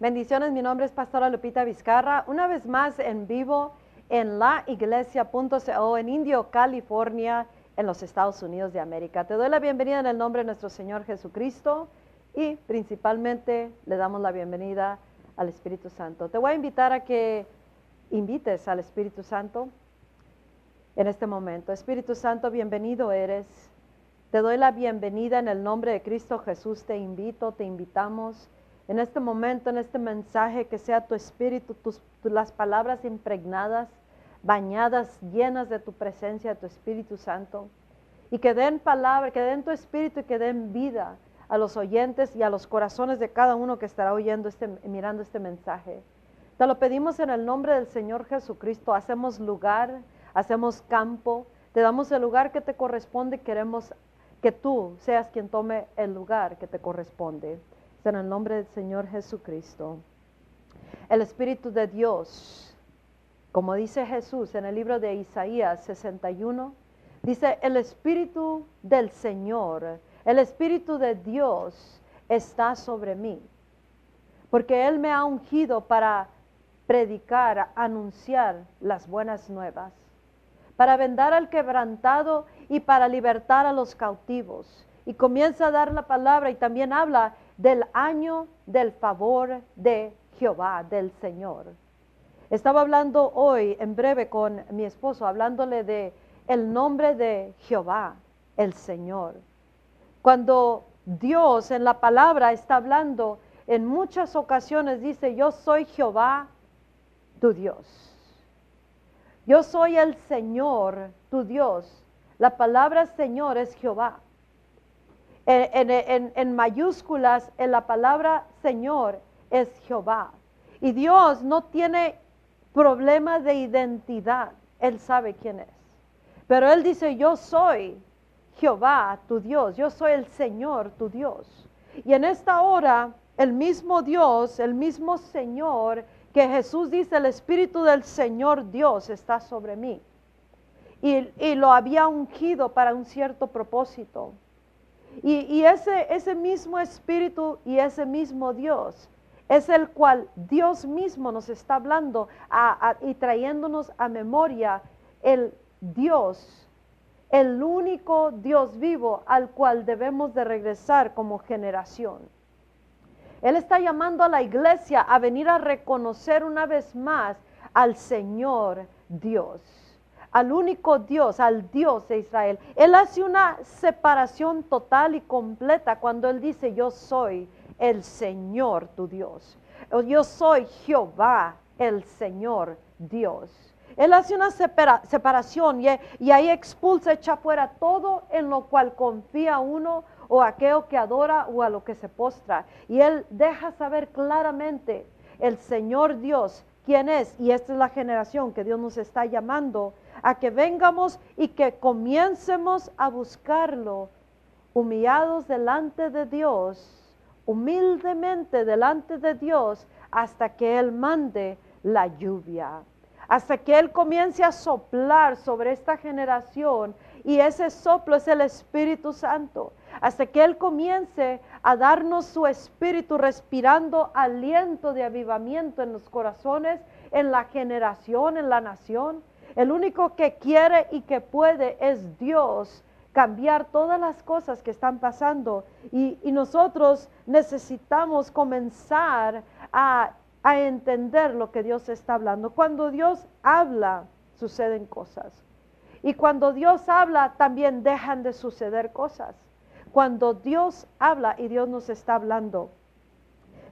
Bendiciones, mi nombre es Pastora Lupita Vizcarra, una vez más en vivo en laiglesia.co en Indio, California, en los Estados Unidos de América. Te doy la bienvenida en el nombre de nuestro Señor Jesucristo y principalmente le damos la bienvenida al Espíritu Santo. Te voy a invitar a que invites al Espíritu Santo en este momento. Espíritu Santo, bienvenido eres. Te doy la bienvenida en el nombre de Cristo Jesús. Te invito, te invitamos en este momento, en este mensaje, que sea tu espíritu, tus, las palabras impregnadas, bañadas, llenas de tu presencia, de tu Espíritu Santo. Y que den palabra, que den tu espíritu y que den vida a los oyentes y a los corazones de cada uno que estará oyendo este, mirando este mensaje. Te lo pedimos en el nombre del Señor Jesucristo. Hacemos lugar, hacemos campo, te damos el lugar que te corresponde. Queremos que tú seas quien tome el lugar que te corresponde. En el nombre del Señor Jesucristo. El Espíritu de Dios, como dice Jesús en el libro de Isaías 61, dice, el Espíritu del Señor, el Espíritu de Dios está sobre mí, porque Él me ha ungido para predicar, anunciar las buenas nuevas para vendar al quebrantado y para libertar a los cautivos. Y comienza a dar la palabra y también habla del año del favor de Jehová, del Señor. Estaba hablando hoy en breve con mi esposo, hablándole de el nombre de Jehová, el Señor. Cuando Dios en la palabra está hablando, en muchas ocasiones dice, yo soy Jehová, tu Dios. Yo soy el Señor, tu Dios. La palabra Señor es Jehová. En, mayúsculas, en la palabra Señor es Jehová. Y Dios no tiene problemas de identidad. Él sabe quién es. Pero Él dice, yo soy Jehová, tu Dios. Yo soy el Señor, tu Dios. Y en esta hora, el mismo Dios, el mismo Señor, que Jesús dice, el Espíritu del Señor Dios está sobre mí. Y, lo había ungido para un cierto propósito. Y, ese, mismo Espíritu y ese mismo Dios es el cual Dios mismo nos está hablando y trayéndonos a memoria el Dios, el único Dios vivo al cual debemos de regresar como generación. Él está llamando a la iglesia a venir a reconocer una vez más al Señor Dios, al único Dios, al Dios de Israel. Él hace una separación total y completa cuando Él dice, yo soy el Señor tu Dios. Yo soy Jehová, el Señor Dios. Él hace una separación y, y, ahí expulsa, echa fuera todo en lo cual confía uno o aquello que adora o a lo que se postra. Y Él deja saber claramente el Señor Dios quién es. Y esta es la generación que Dios nos está llamando a que vengamos y que comiencemos a buscarlo humillados delante de Dios, humildemente delante de Dios, hasta que Él mande la lluvia, hasta que Él comience a soplar sobre esta generación y ese soplo es el Espíritu Santo hasta que Él comience a darnos su espíritu respirando aliento de avivamiento en los corazones, en la generación, en la nación. El único que quiere y que puede es Dios cambiar todas las cosas que están pasando y, nosotros necesitamos comenzar a, a entender lo que Dios está hablando. Cuando Dios habla, suceden cosas. Y cuando Dios habla, también dejan de suceder cosas. Cuando Dios habla y Dios nos está hablando,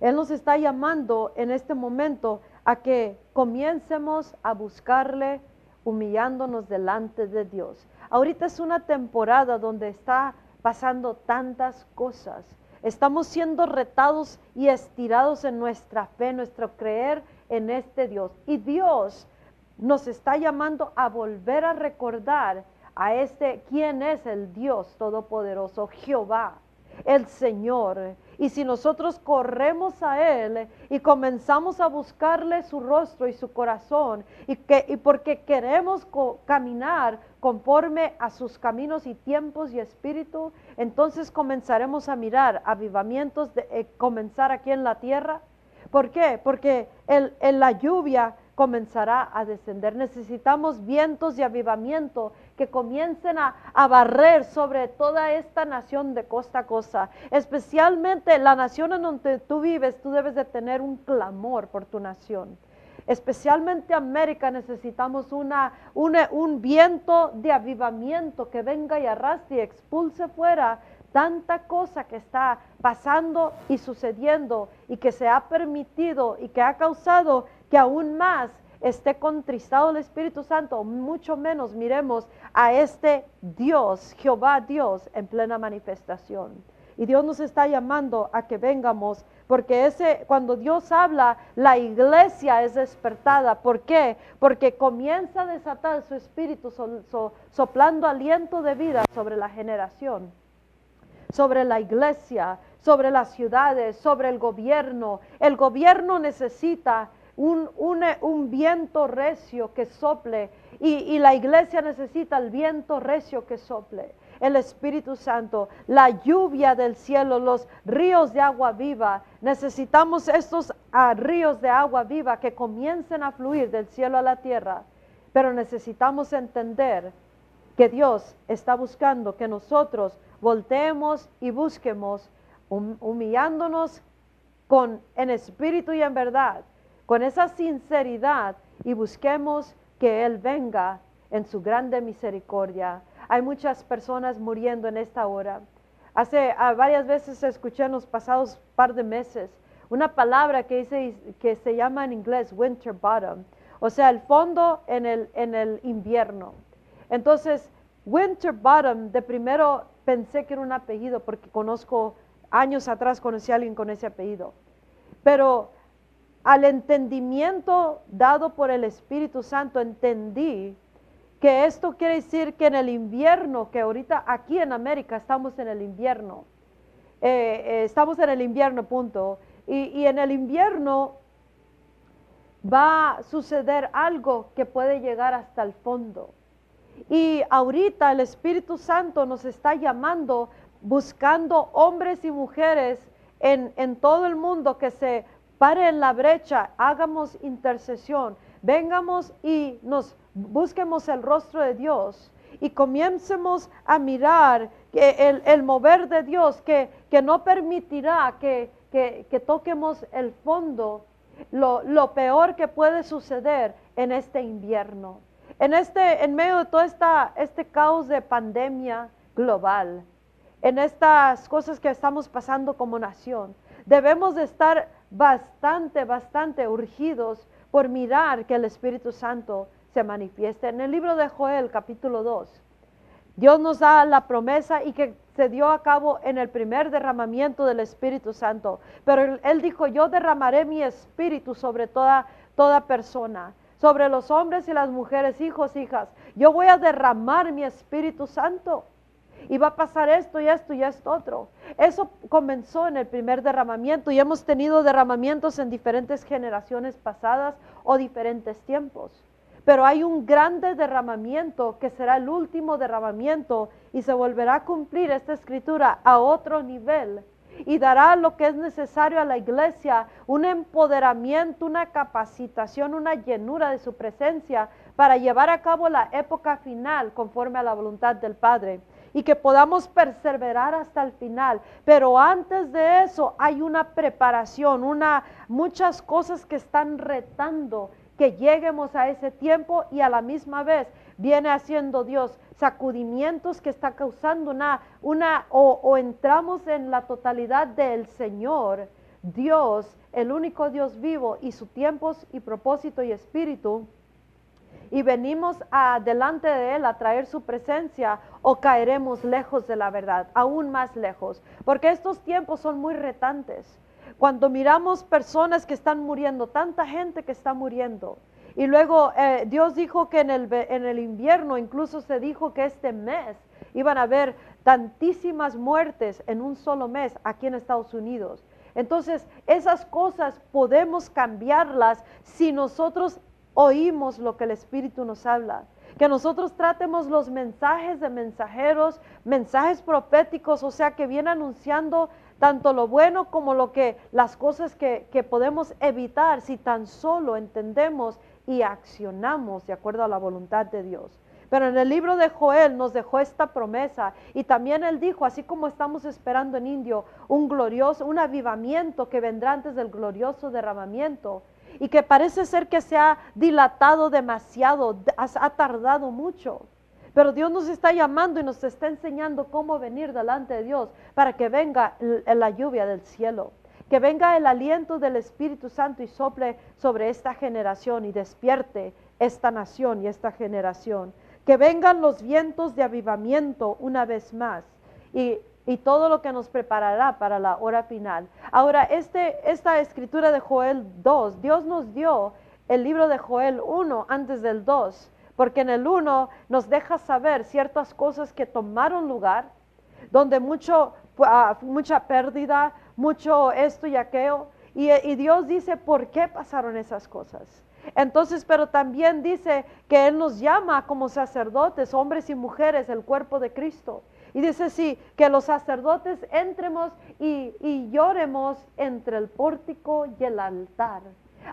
Él nos está llamando en este momento a que comiencemos a buscarle humillándonos delante de Dios. Ahorita es una temporada donde está pasando tantas cosas. Estamos siendo retados y estirados en nuestra fe, nuestro creer en este Dios. Y Dios nos está llamando a volver a recordar a este, ¿quién es el Dios Todopoderoso? Jehová, el Señor. Y si nosotros corremos a Él y comenzamos a buscarle su rostro y su corazón, y, que, y porque queremos caminar conforme a sus caminos y tiempos y espíritu, entonces comenzaremos a mirar avivamientos de eh, comenzar aquí en la tierra, ¿Por qué? Porque el- la lluvia comenzará a descender. Necesitamos vientos de avivamiento que comiencen a, a barrer sobre toda esta nación de costa a costa. Especialmente la nación en donde tú vives, tú debes de tener un clamor por tu nación. Especialmente América necesitamos una, un viento de avivamiento que venga y arrastre y expulse fuera tanta cosa que está pasando y sucediendo y que se ha permitido y que ha causado que aún más esté contristado el Espíritu Santo, mucho menos miremos a este Dios, Jehová Dios, en plena manifestación. Y Dios nos está llamando a que vengamos, porque ese, cuando Dios habla, la iglesia es despertada. ¿Por qué? Porque comienza a desatar su espíritu so- so- soplando aliento de vida sobre la generación sobre la iglesia, sobre las ciudades, sobre el gobierno. El gobierno necesita un, un- viento recio que sople y, la iglesia necesita el viento recio que sople. El Espíritu Santo, la lluvia del cielo, los ríos de agua viva. Necesitamos estos ah, ríos de agua viva que comiencen a fluir del cielo a la tierra. Pero necesitamos entender que Dios está buscando que nosotros volteemos y busquemos, hum- humillándonos con, en espíritu y en verdad, con esa sinceridad y busquemos que Él venga en su grande misericordia. Hay muchas personas muriendo en esta hora. Hace ah, varias veces escuché en los pasados par de meses una palabra que, dice, que se llama en inglés winter bottom, o sea, el fondo en el, en el invierno. Entonces, Winter Bottom, de primero pensé que era un apellido porque conozco, años atrás conocí a alguien con ese apellido. Pero al entendimiento dado por el Espíritu Santo, entendí que esto quiere decir que en el invierno, que ahorita aquí en América estamos en el invierno, eh, eh, estamos en el invierno, punto. Y, y en el invierno va a suceder algo que puede llegar hasta el fondo. Y ahorita el Espíritu Santo nos está llamando, buscando hombres y mujeres en, en todo el mundo que se pare en la brecha, hagamos intercesión, vengamos y nos busquemos el rostro de Dios y comiencemos a mirar el, el mover de Dios que, que no permitirá que, que- que toquemos el fondo, lo, lo peor que puede suceder en este invierno. En, este, en medio de todo esta, este caos de pandemia global, en estas cosas que estamos pasando como nación, debemos de estar bastante, bastante urgidos por mirar que el Espíritu Santo se manifieste. En el libro de Joel, capítulo 2, Dios nos da la promesa y que se dio a cabo en el primer derramamiento del Espíritu Santo. Pero él dijo, yo derramaré mi espíritu sobre toda, toda persona, sobre los hombres y las mujeres, hijos, hijas. Yo voy a derramar mi Espíritu Santo. Y va a pasar esto y esto y esto otro. Eso comenzó en el primer derramamiento y hemos tenido derramamientos en diferentes generaciones pasadas o diferentes tiempos. Pero hay un grande derramamiento que será el último derramamiento y se volverá a cumplir esta escritura a otro nivel y dará lo que es necesario a la iglesia, un empoderamiento, una capacitación, una llenura de su presencia para llevar a cabo la época final conforme a la voluntad del Padre y que podamos perseverar hasta el final. Pero antes de eso hay una preparación, una muchas cosas que están retando que lleguemos a ese tiempo y a la misma vez viene haciendo Dios sacudimientos que está causando una, una o, o entramos en la totalidad del Señor, Dios, el único Dios vivo y su tiempos y propósito y espíritu, y venimos a, delante de Él a traer su presencia o caeremos lejos de la verdad, aún más lejos, porque estos tiempos son muy retantes. Cuando miramos personas que están muriendo, tanta gente que está muriendo, y luego eh, Dios dijo que en el, en el invierno, incluso se dijo que este mes iban a haber tantísimas muertes en un solo mes aquí en Estados Unidos. Entonces, esas cosas podemos cambiarlas si nosotros oímos lo que el Espíritu nos habla. Que nosotros tratemos los mensajes de mensajeros, mensajes proféticos, o sea, que vienen anunciando tanto lo bueno como lo que las cosas que, que podemos evitar si tan solo entendemos y accionamos de acuerdo a la voluntad de Dios. Pero en el libro de Joel nos dejó esta promesa y también él dijo, así como estamos esperando en Indio un glorioso, un avivamiento que vendrá antes del glorioso derramamiento y que parece ser que se ha dilatado demasiado, ha tardado mucho. Pero Dios nos está llamando y nos está enseñando cómo venir delante de Dios para que venga la lluvia del cielo, que venga el aliento del Espíritu Santo y sople sobre esta generación y despierte esta nación y esta generación. Que vengan los vientos de avivamiento una vez más y, todo lo que nos preparará para la hora final. Ahora, este, esta escritura de Joel 2, Dios nos dio el libro de Joel 1 antes del 2 porque en el 1 nos deja saber ciertas cosas que tomaron lugar, donde mucho, ah, mucha pérdida, mucho esto y aquello, y, y Dios dice por qué pasaron esas cosas. Entonces, pero también dice que Él nos llama como sacerdotes, hombres y mujeres, el cuerpo de Cristo. Y dice sí, que los sacerdotes entremos y, y lloremos entre el pórtico y el altar.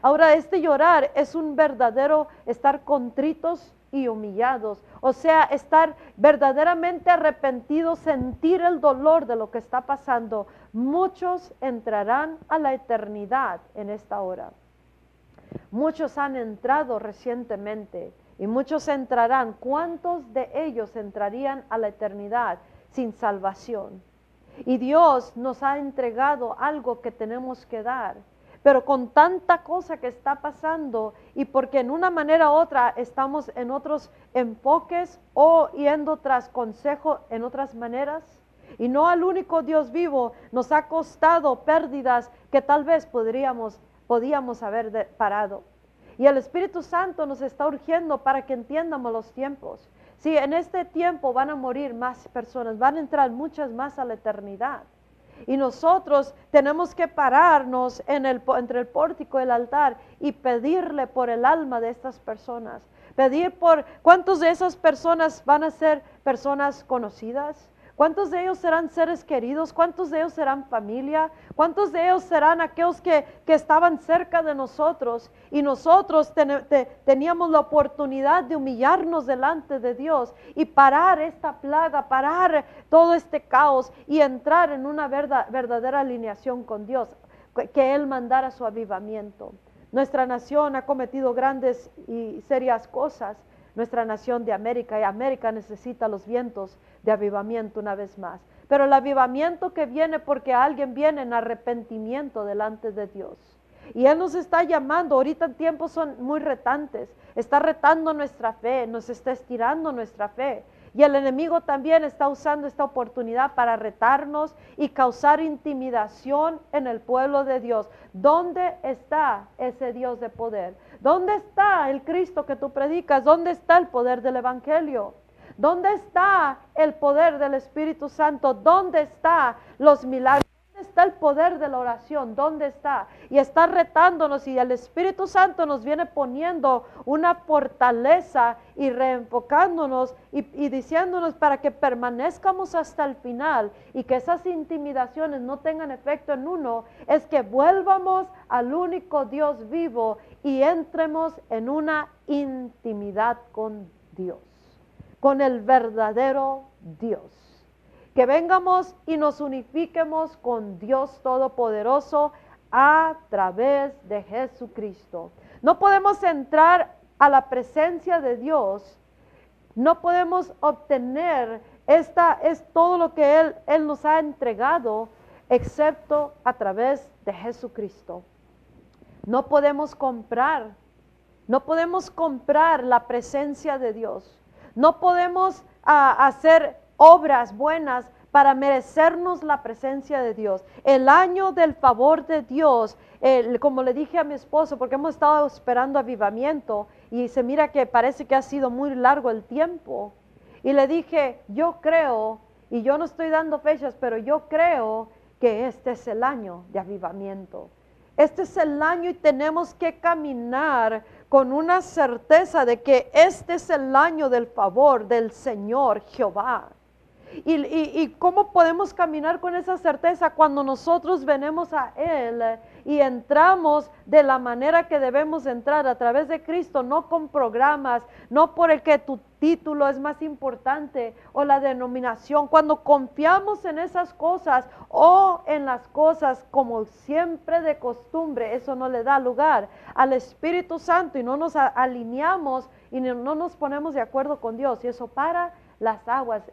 Ahora, este llorar es un verdadero estar contritos y humillados, o sea, estar verdaderamente arrepentidos, sentir el dolor de lo que está pasando. Muchos entrarán a la eternidad en esta hora. Muchos han entrado recientemente y muchos entrarán. ¿Cuántos de ellos entrarían a la eternidad sin salvación? Y Dios nos ha entregado algo que tenemos que dar pero con tanta cosa que está pasando y porque en una manera u otra estamos en otros enfoques o yendo tras consejo en otras maneras, y no al único Dios vivo, nos ha costado pérdidas que tal vez podríamos, podíamos haber parado. Y el Espíritu Santo nos está urgiendo para que entiendamos los tiempos. Si en este tiempo van a morir más personas, van a entrar muchas más a la eternidad. Y nosotros tenemos que pararnos entre el pórtico y el altar y pedirle por el alma de estas personas. Pedir por cuántos de esas personas van a ser personas conocidas, ¿Cuántos de ellos serán seres queridos? ¿Cuántos de ellos serán familia? ¿Cuántos de ellos serán aquellos que, estaban cerca de nosotros? Y nosotros teníamos la oportunidad de humillarnos delante de Dios y parar esta plaga, parar todo este caos y entrar en una verdadera alineación con Dios, que Él mandara su avivamiento. Nuestra nación ha cometido grandes y serias cosas nuestra nación de América y América necesita los vientos de avivamiento una vez más. Pero el avivamiento que viene porque alguien viene en arrepentimiento delante de Dios. Y Él nos está llamando, ahorita tiempos son muy retantes, está retando nuestra fe, nos está estirando nuestra fe. Y el enemigo también está usando esta oportunidad para retarnos y causar intimidación en el pueblo de Dios. ¿Dónde está ese Dios de poder? ¿Dónde está el Cristo que tú predicas? ¿Dónde está el poder del Evangelio? ¿Dónde está el poder del Espíritu Santo? ¿Dónde están los milagros? Está el poder de la oración? ¿Dónde está? Y está retándonos y el Espíritu Santo nos viene poniendo una fortaleza y reenfocándonos y, y diciéndonos para que permanezcamos hasta el final y que esas intimidaciones no tengan efecto en uno, es que vuelvamos al único Dios vivo y entremos en una intimidad con Dios, con el verdadero Dios que vengamos y nos unifiquemos con Dios Todopoderoso a través de Jesucristo. No podemos entrar a la presencia de Dios, no podemos obtener esta es todo lo que él, él nos ha entregado excepto a través de Jesucristo. No podemos comprar, no podemos comprar la presencia de Dios. No podemos ah, hacer obras buenas para merecernos la presencia de Dios. El año del favor de Dios, como le dije a mi esposo, porque hemos estado esperando avivamiento y se mira que parece que ha sido muy largo el tiempo. Y le dije, yo creo, y yo no estoy dando fechas, pero yo creo que este es el año de avivamiento. Este es el año y tenemos que caminar con una certeza de que este es el año del favor del Señor Jehová ¿Y, cómo podemos caminar con esa certeza cuando nosotros venimos a Él y entramos de la manera que debemos entrar a través de Cristo, no con programas, no por el que tu título es más importante o la denominación. Cuando confiamos en esas cosas o en las cosas como siempre de costumbre, eso no le da lugar al Espíritu Santo y no nos alineamos y no nos ponemos de acuerdo con Dios y eso para las aguas,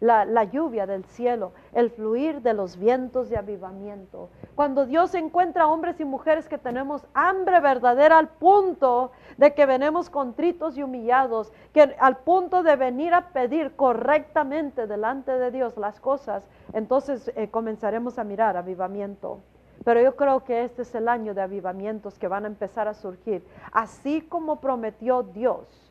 la, lluvia del cielo, el fluir de los vientos de avivamiento. Cuando Dios encuentra hombres y mujeres que tenemos hambre verdadera al punto de que venemos contritos y humillados, que al punto de venir a pedir correctamente delante de Dios las cosas, entonces eh, comenzaremos a mirar avivamiento. Pero yo creo que este es el año de avivamientos que van a empezar a surgir, así como prometió Dios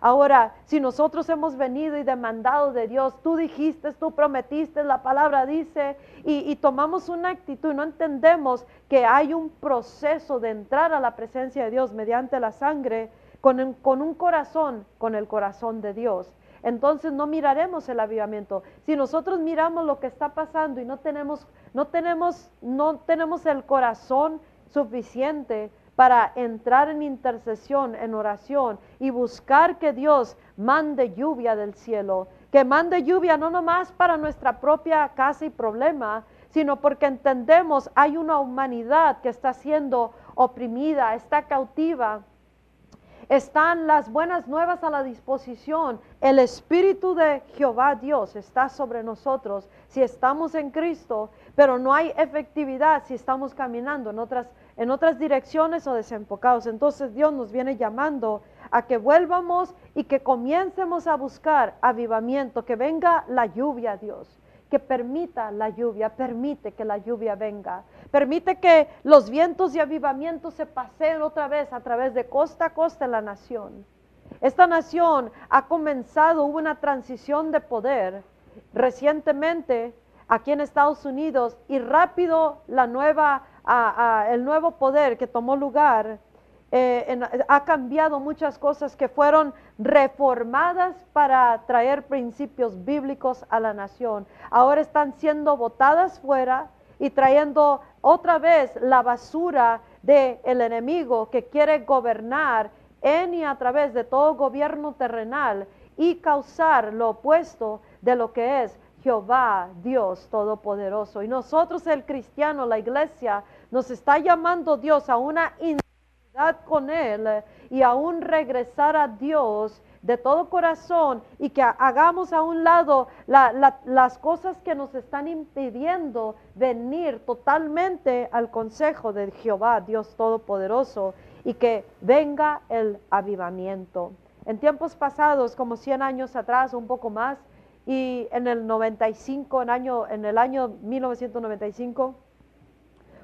Ahora, si nosotros hemos venido y demandado de Dios, tú dijiste, tú prometiste, la palabra dice, y, tomamos una actitud, no entendemos que hay un proceso de entrar a la presencia de Dios mediante la sangre con, con un corazón, con el corazón de Dios. Entonces no miraremos el avivamiento. Si nosotros miramos lo que está pasando y no tenemos, no tenemos, no tenemos el corazón suficiente para entrar en intercesión, en oración y buscar que Dios mande lluvia del cielo, que mande lluvia no nomás para nuestra propia casa y problema, sino porque entendemos hay una humanidad que está siendo oprimida, está cautiva. Están las buenas nuevas a la disposición. El Espíritu de Jehová Dios está sobre nosotros si estamos en Cristo, pero no hay efectividad si estamos caminando en otras en otras direcciones o desenfocados. Entonces Dios nos viene llamando a que vuelvamos y que comiencemos a buscar avivamiento, que venga la lluvia, Dios, que permita la lluvia, permite que la lluvia venga, permite que los vientos de avivamiento se paseen otra vez a través de costa a costa en la nación. Esta nación ha comenzado, una transición de poder recientemente aquí en Estados Unidos y rápido la nueva el nuevo poder que tomó lugar, eh, ha cambiado muchas cosas que fueron reformadas para traer principios bíblicos a la nación. Ahora están siendo botadas fuera y trayendo otra vez la basura del el enemigo que quiere gobernar en y a través de todo gobierno terrenal y causar lo opuesto de lo que es Jehová, Dios Todopoderoso. Y nosotros, el cristiano, la iglesia, nos está llamando Dios a una intimidad con Él y a un regresar a Dios de todo corazón y que hagamos a un lado las cosas que nos están impidiendo venir totalmente al consejo de Jehová, Dios Todopoderoso, y que venga el avivamiento. En tiempos pasados, como 100 años atrás, un poco más, y en el 95, en, año, en el año 1995,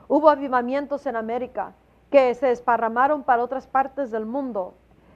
Hubo avivamientos en América que se desparramaron para otras partes del mundo.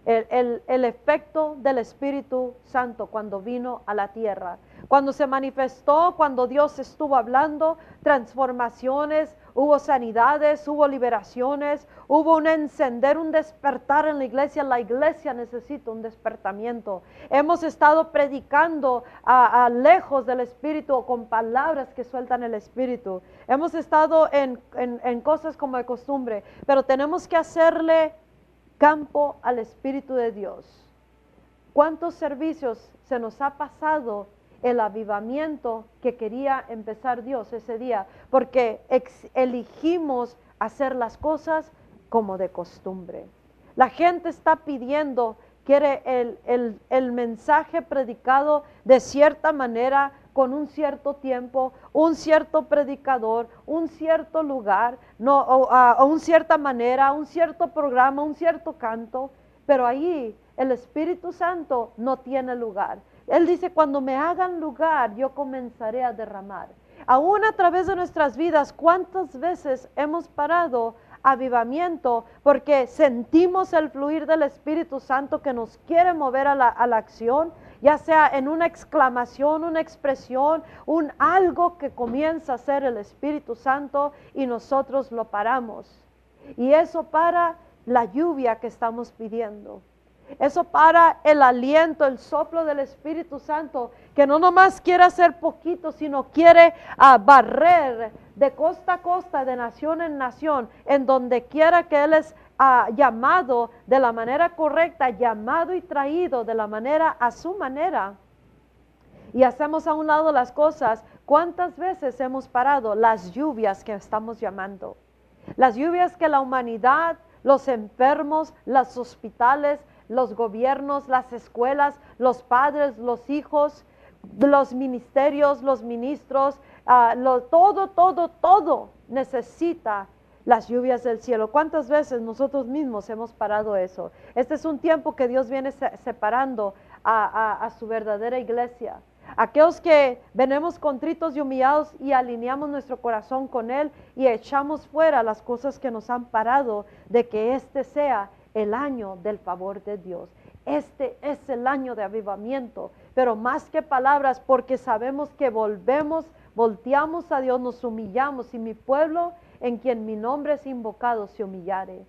El, el, efecto del Espíritu Santo cuando vino a la tierra. Cuando se manifestó, cuando Dios estuvo hablando, transformaciones, hubo sanidades, hubo liberaciones, hubo un encender, un despertar en la iglesia. La iglesia necesita un despertamiento. Hemos estado predicando a, lejos del Espíritu con palabras que sueltan el Espíritu. Hemos estado en, en cosas como de costumbre, pero tenemos que hacerle campo al Espíritu de Dios. ¿Cuántos servicios se nos ha pasado el avivamiento que quería empezar Dios ese día, porque elegimos hacer las cosas como de costumbre. La gente está pidiendo, quiere el, el, mensaje predicado de cierta manera, con un cierto tiempo, un cierto predicador, un cierto lugar, no, o, a, una cierta manera, un cierto programa, un cierto canto, pero ahí el Espíritu Santo no tiene lugar. Él dice, cuando me hagan lugar, yo comenzaré a derramar. Aún a través de nuestras vidas, ¿cuántas veces hemos parado avivamiento porque sentimos el fluir del Espíritu Santo que nos quiere mover a la, a la acción? Ya sea en una exclamación, una expresión, un algo que comienza a ser el Espíritu Santo y nosotros lo paramos. Y eso para la lluvia que estamos pidiendo. Eso para el aliento, el soplo del Espíritu Santo, que no nomás quiere hacer poquito, sino quiere ah, barrer de costa a costa, de nación en nación, en donde quiera que Él es llamado de la manera correcta, llamado y traído de la manera a su manera. Y hacemos a un lado las cosas. ¿Cuántas veces hemos parado las lluvias que estamos llamando? Las lluvias que la humanidad, los enfermos, los hospitales, los gobiernos, las escuelas, los padres, los hijos, los ministerios, los ministros, ah, todo, todo, todo necesita las lluvias del cielo. ¿Cuántas veces nosotros mismos hemos parado eso? Este es un tiempo que Dios viene separando a su verdadera iglesia. Aquellos que venimos contritos y humillados y alineamos nuestro corazón con Él y echamos fuera las cosas que nos han parado de que este sea el año del favor de Dios. Este es el año de avivamiento, pero más que palabras, porque sabemos que volvemos, volteamos a Dios, nos humillamos y mi pueblo en quien mi nombre es invocado se humillare.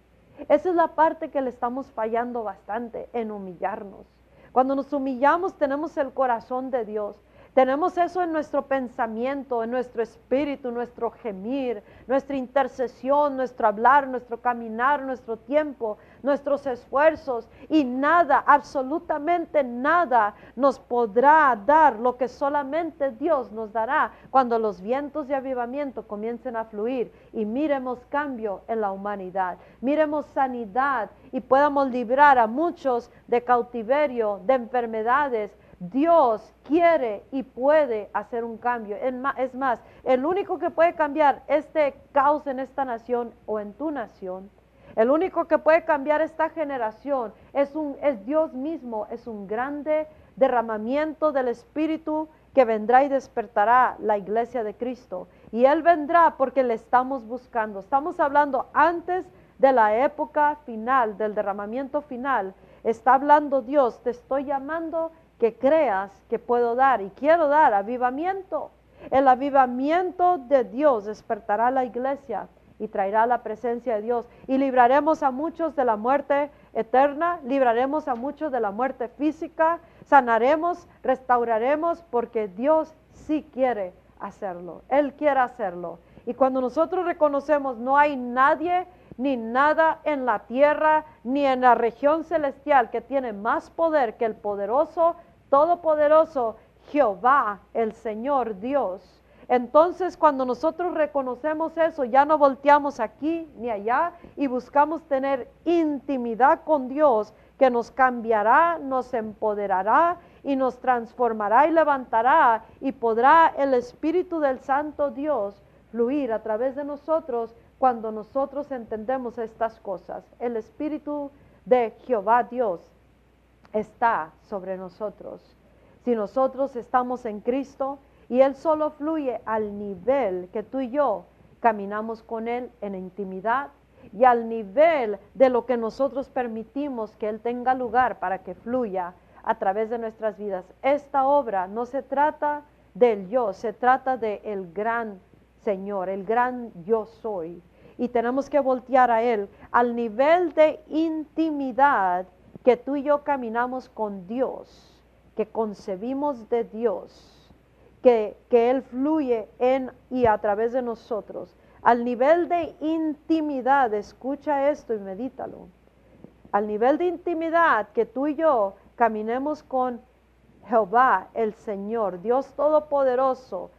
Esa es la parte que le estamos fallando bastante en humillarnos. Cuando nos humillamos tenemos el corazón de Dios. Tenemos eso en nuestro pensamiento, en nuestro espíritu, nuestro gemir, nuestra intercesión, nuestro hablar, nuestro caminar, nuestro tiempo, nuestros esfuerzos. Y nada, absolutamente nada nos podrá dar lo que solamente Dios nos dará cuando los vientos de avivamiento comiencen a fluir y miremos cambio en la humanidad. Miremos sanidad y podamos librar a muchos de cautiverio, de enfermedades, Dios quiere y puede hacer un cambio. Es más, el único que puede cambiar este caos en esta nación o en tu nación, el único que puede cambiar esta generación es, un, es Dios mismo, es un grande derramamiento del Espíritu que vendrá y despertará la iglesia de Cristo. Y Él vendrá porque le estamos buscando. Estamos hablando antes de la época final, del derramamiento final. Está hablando Dios, te estoy llamando que creas que puedo dar y quiero dar avivamiento. El avivamiento de Dios despertará la iglesia y traerá la presencia de Dios y libraremos a muchos de la muerte eterna, libraremos a muchos de la muerte física, sanaremos, restauraremos porque Dios sí quiere hacerlo. Él quiere hacerlo. Y cuando nosotros reconocemos no hay nadie ni nada en la tierra ni en la región celestial que tiene más poder que el poderoso todopoderoso Jehová, el Señor Dios. Entonces cuando nosotros reconocemos eso, ya no volteamos aquí ni allá y buscamos tener intimidad con Dios que nos cambiará, nos empoderará y nos transformará y levantará y podrá el Espíritu del Santo Dios fluir a través de nosotros cuando nosotros entendemos estas cosas. El Espíritu de Jehová Dios está sobre nosotros. Si nosotros estamos en Cristo y Él solo fluye al nivel que tú y yo caminamos con Él en intimidad y al nivel de lo que nosotros permitimos que Él tenga lugar para que fluya a través de nuestras vidas. Esta obra no se trata del yo, se trata del el gran Señor, el gran yo soy. Y tenemos que voltear a Él al nivel de intimidad que tú y yo caminamos con Dios, que concebimos de Dios, que, que Él fluye en y a través de nosotros, al nivel de intimidad, escucha esto y medítalo, al nivel de intimidad que tú y yo caminemos con Jehová, el Señor, Dios Todopoderoso,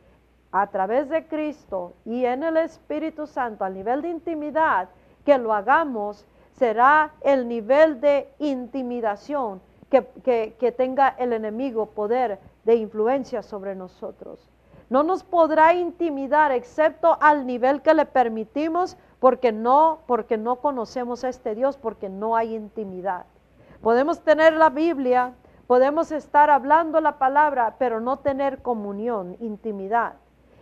a través de Cristo y en el Espíritu Santo, al nivel de intimidad, que lo hagamos será el nivel de intimidación que, tenga el enemigo poder de influencia sobre nosotros. No nos podrá intimidar excepto al nivel que le permitimos porque no, porque no conocemos a este Dios, porque no hay intimidad. Podemos tener la Biblia, podemos estar hablando la palabra, pero no tener comunión, intimidad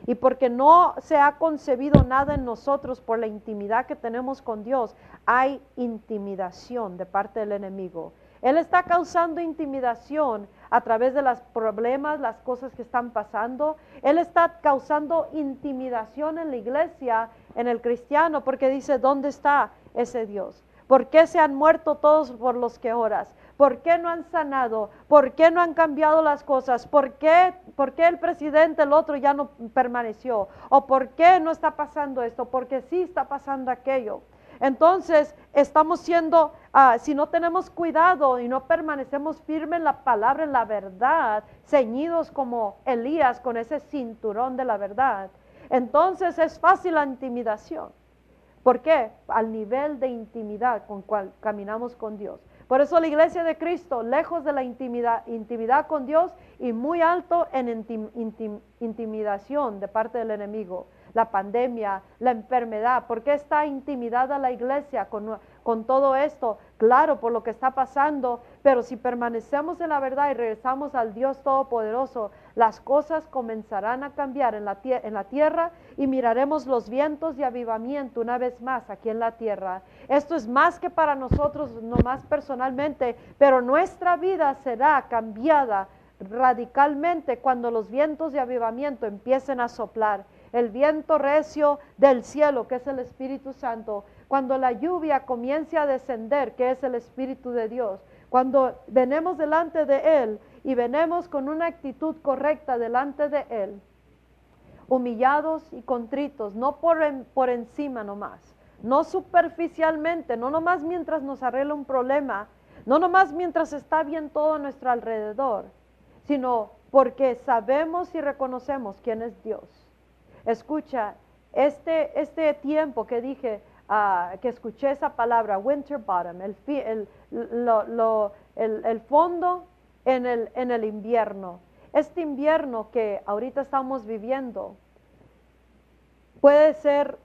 y porque no se ha concebido nada en nosotros por la intimidad que tenemos con Dios, hay intimidación de parte del enemigo. Él está causando intimidación a través de los problemas, las cosas que están pasando. Él está causando intimidación en la iglesia, en el cristiano, porque dice, ¿dónde está ese Dios? ¿Por qué se han muerto todos por los que oras? ¿Por qué no han sanado? ¿Por qué no han cambiado las cosas? ¿Por qué, ¿Por qué el presidente, el otro ya no permaneció? ¿O por qué no está pasando esto? Porque sí está pasando aquello. Entonces, estamos siendo, ah, si no tenemos cuidado y no permanecemos firmes en la palabra, en la verdad, ceñidos como Elías con ese cinturón de la verdad, entonces es fácil la intimidación. ¿Por qué? Al nivel de intimidad con cual caminamos con Dios. Por eso la iglesia de Cristo, lejos de la intimidad, intimidad con Dios y muy alto en intimidación de parte del enemigo. La pandemia, la enfermedad, ¿por qué está intimidada la iglesia con, con todo esto? Claro, por lo que está pasando, pero si permanecemos en la verdad y regresamos al Dios Todopoderoso, las cosas comenzarán a cambiar en la, en la tierra y miraremos los vientos de avivamiento una vez más aquí en la tierra. Esto es más que para nosotros, no más personalmente, pero nuestra vida será cambiada radicalmente cuando los vientos de avivamiento empiecen a soplar. El viento recio del cielo, que es el Espíritu Santo, cuando la lluvia comience a descender, que es el Espíritu de Dios, cuando venemos delante de Él y venemos con una actitud correcta delante de Él, humillados y contritos, no por, por encima nomás, no superficialmente, no nomás mientras nos arregla un problema, no nomás mientras está bien todo a nuestro alrededor, sino porque sabemos y reconocemos quién es Dios. Escucha, este, este tiempo que dije, ah, que escuché esa palabra, winter bottom, el, el, el, el fondo en el, en el invierno. Este invierno que ahorita estamos viviendo puede ser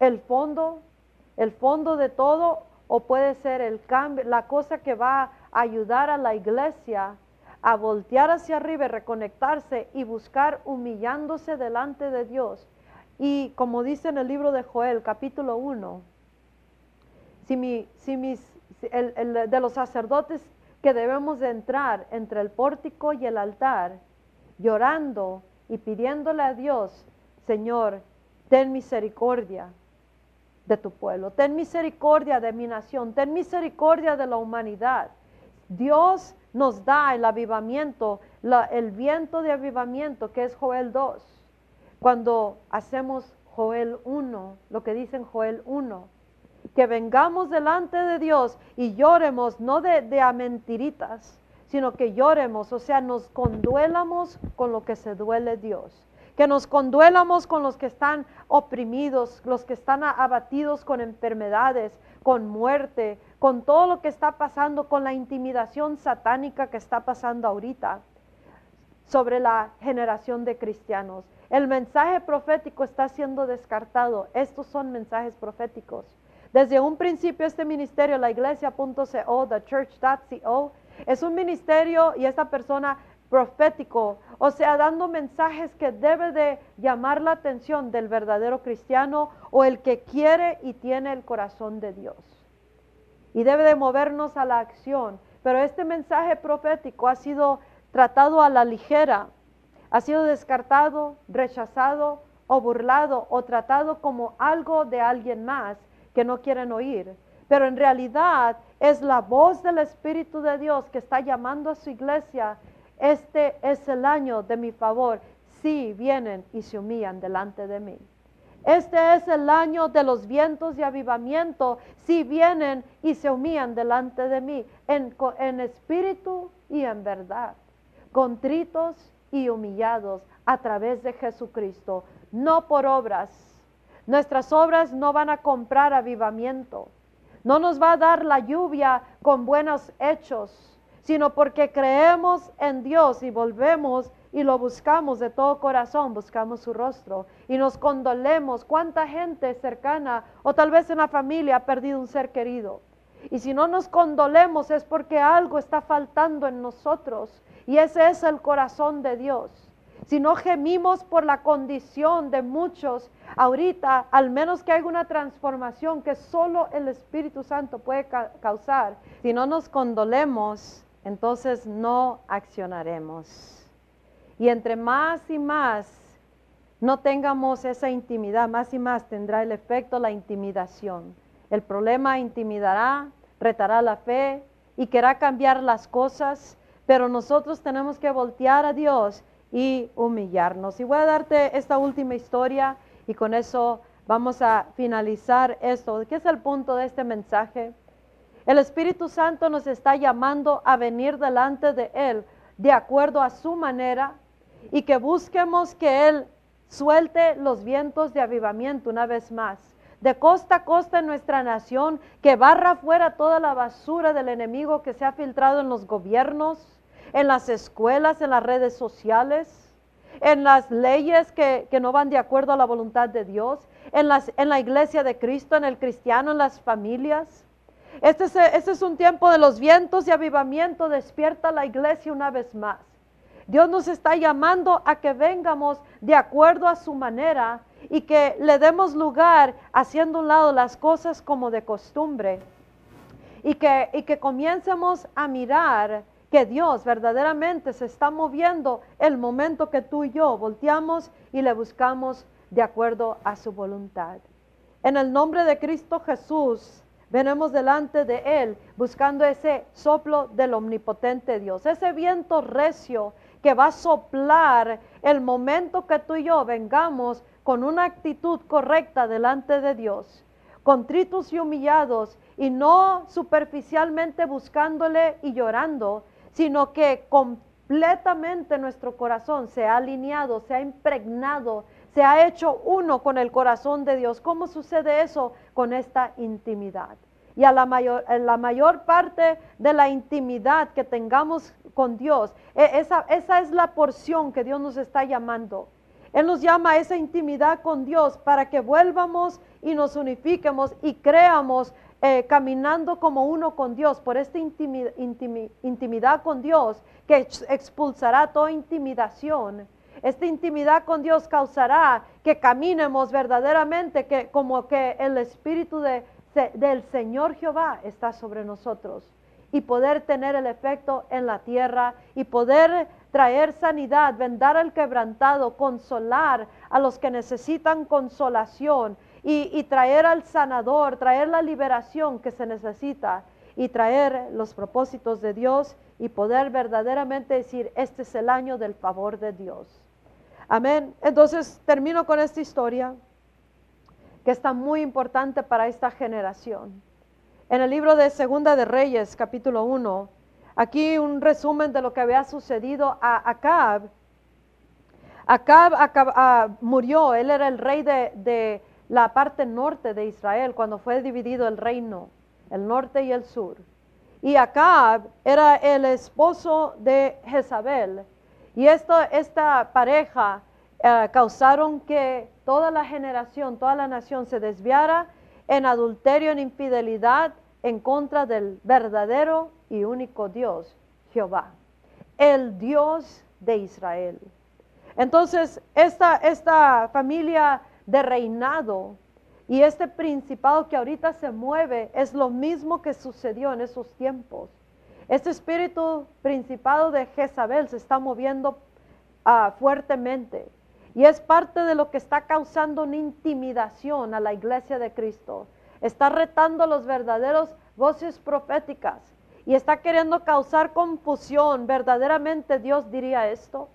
el fondo, el fondo de todo, o puede ser el cambio, la cosa que va a ayudar a la iglesia a voltear hacia arriba reconectarse y buscar humillándose delante de Dios. Y como dice en el libro de Joel, capítulo 1, si, mi, de los sacerdotes que debemos de entrar entre el pórtico y el altar, llorando y pidiéndole a Dios, Señor, ten misericordia de tu pueblo, ten misericordia de mi nación, ten misericordia de la humanidad. Dios nos da el avivamiento, el viento de avivamiento que es Joel 2. Cuando hacemos Joel 1, lo que dicen Joel 1, que vengamos delante de Dios y lloremos, no de, de a mentiritas, sino que lloremos, o sea, nos conduelamos con lo que se duele Dios que nos conduelamos con los que están oprimidos, los que están abatidos con enfermedades, con muerte, con todo lo que está pasando, con la intimidación satánica que está pasando ahorita sobre la generación de cristianos. El mensaje profético está siendo descartado. Estos son mensajes proféticos. Desde un principio este ministerio, la iglesia.co, thechurch.co, es un ministerio y esta persona profético, o sea, dando mensajes que debe de llamar la atención del verdadero cristiano o el que quiere y tiene el corazón de Dios. Y debe de movernos a la acción. Pero este mensaje profético ha sido tratado a la ligera, ha sido descartado, rechazado o burlado o tratado como algo de alguien más que no quieren oír. Pero en realidad es la voz del Espíritu de Dios que está llamando a su iglesia este es el año de mi favor si vienen y se humillan delante de mí. Este es el año de los vientos de avivamiento si vienen y se humillan delante de mí en, en espíritu y en verdad, contritos y humillados a través de Jesucristo, no por obras. Nuestras obras no van a comprar avivamiento. No nos va a dar la lluvia con buenos hechos sino porque creemos en Dios y volvemos y lo buscamos de todo corazón, buscamos su rostro y nos condolemos. ¿Cuánta gente cercana o tal vez en la familia ha perdido un ser querido? Y si no nos condolemos es porque algo está faltando en nosotros y ese es el corazón de Dios. Si no gemimos por la condición de muchos, ahorita, al menos que haya una transformación que solo el Espíritu Santo puede causar, si no nos condolemos, entonces no accionaremos. Y entre más y más no tengamos esa intimidad, más y más tendrá el efecto la intimidación. El problema intimidará, retará la fe y querrá cambiar las cosas, pero nosotros tenemos que voltear a Dios y humillarnos. Y voy a darte esta última historia y con eso vamos a finalizar esto. ¿Qué es el punto de este mensaje? El Espíritu Santo nos está llamando a venir delante de Él de acuerdo a su manera y que busquemos que Él suelte los vientos de avivamiento una vez más. De costa a costa en nuestra nación, que barra fuera toda la basura del enemigo que se ha filtrado en los gobiernos, en las escuelas, en las redes sociales, en las leyes que, no van de acuerdo a la voluntad de Dios, en, las, en la iglesia de Cristo, en el cristiano, en las familias. Este es, este es un tiempo de los vientos de avivamiento. Despierta la iglesia una vez más. Dios nos está llamando a que vengamos de acuerdo a su manera y que le demos lugar haciendo un lado las cosas como de costumbre y que, y que comiencemos a mirar que Dios verdaderamente se está moviendo el momento que tú y yo volteamos y le buscamos de acuerdo a su voluntad. En el nombre de Cristo Jesús, venimos delante de Él buscando ese soplo del omnipotente Dios, ese viento recio que va a soplar el momento que tú y yo vengamos con una actitud correcta delante de Dios, contritos y humillados y no superficialmente buscándole y llorando, sino que completamente nuestro corazón se ha alineado, se ha impregnado, se ha hecho uno con el corazón de Dios. ¿Cómo sucede eso con esta intimidad? Y a la mayor, la mayor parte de la intimidad que tengamos con Dios, e, esa, esa es la porción que Dios nos está llamando. Él nos llama a esa intimidad con Dios para que vuelvamos y nos unifiquemos y creamos eh, caminando como uno con Dios, por esta intimidad con Dios que expulsará toda intimidación. Esta intimidad con Dios causará que caminemos verdaderamente, que como que el Espíritu de, del Señor Jehová está sobre nosotros y poder tener el efecto en la tierra y poder traer sanidad, vendar al quebrantado, consolar a los que necesitan consolación y, traer al sanador, traer la liberación que se necesita y traer los propósitos de Dios y poder verdaderamente decir, este es el año del favor de Dios. Amén. Entonces termino con esta historia que está muy importante para esta generación. En el libro de Segunda de Reyes, capítulo 1, aquí un resumen de lo que había sucedido a Acab. Acab, ah, murió, él era el rey de la parte norte de Israel cuando fue dividido el reino, el norte y el sur. Y Acab era el esposo de Jezabel. Y esto, esta pareja eh, causaron que toda la generación, toda la nación se desviara en adulterio, en infidelidad, en contra del verdadero y único Dios, Jehová, el Dios de Israel. Entonces, esta, esta familia de reinado. Y este principado que ahorita se mueve es lo mismo que sucedió en esos tiempos. Este espíritu principado de Jezabel se está moviendo ah, fuertemente y es parte de lo que está causando una intimidación a la iglesia de Cristo. Está retando los verdaderos voces proféticas y está queriendo causar confusión. ¿Verdaderamente Dios diría esto?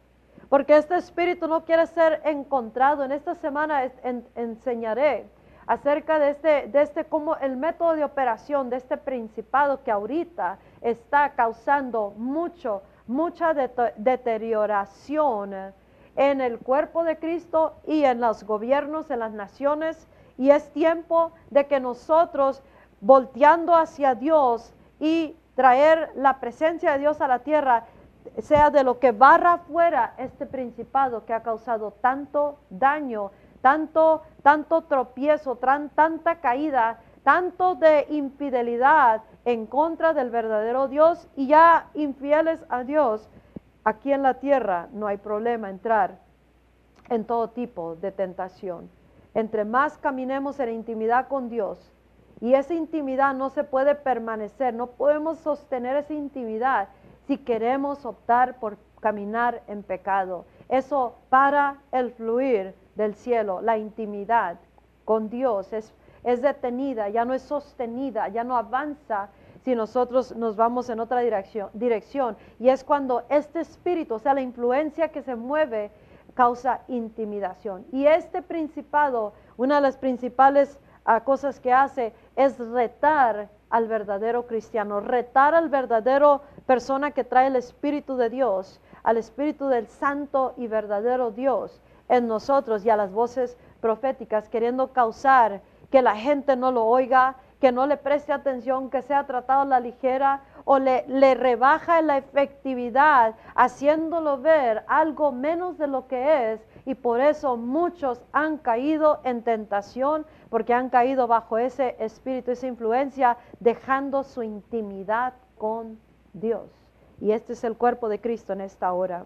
Porque este espíritu no quiere ser encontrado. En esta semana enseñaré acerca de este, de este, como el método de operación de este principado que ahorita está causando mucho, mucha deterioración en el cuerpo de Cristo y en los gobiernos, en las naciones. Y es tiempo de que nosotros, volteando hacia Dios y traer la presencia de Dios a la tierra, sea de lo que barra fuera este principado que ha causado tanto daño, tanto, tanto tropiezo, tanta caída, tanto de infidelidad en contra del verdadero Dios y ya infieles a Dios, aquí en la tierra no hay problema entrar en todo tipo de tentación. Entre más caminemos en intimidad con Dios, y esa intimidad no se puede permanecer, no podemos sostener esa intimidad si queremos optar por caminar en pecado. Eso para el fluir del cielo, la intimidad con Dios es, es detenida, ya no es sostenida, ya no avanza si nosotros nos vamos en otra dirección, dirección. Y es cuando este espíritu, o sea, la influencia que se mueve, causa intimidación. Y este principado, una de las principales ah, cosas que hace es retar al verdadero cristiano, retar al verdadero persona que trae el Espíritu de Dios, al Espíritu del Santo y verdadero Dios en nosotros y a las voces proféticas, queriendo causar que la gente no lo oiga, que no le preste atención, que sea tratado a la ligera o le, le rebaja la efectividad, haciéndolo ver algo menos de lo que es. Y por eso muchos han caído en tentación, porque han caído bajo ese espíritu, esa influencia, dejando su intimidad con Dios. Y este es el cuerpo de Cristo en esta hora.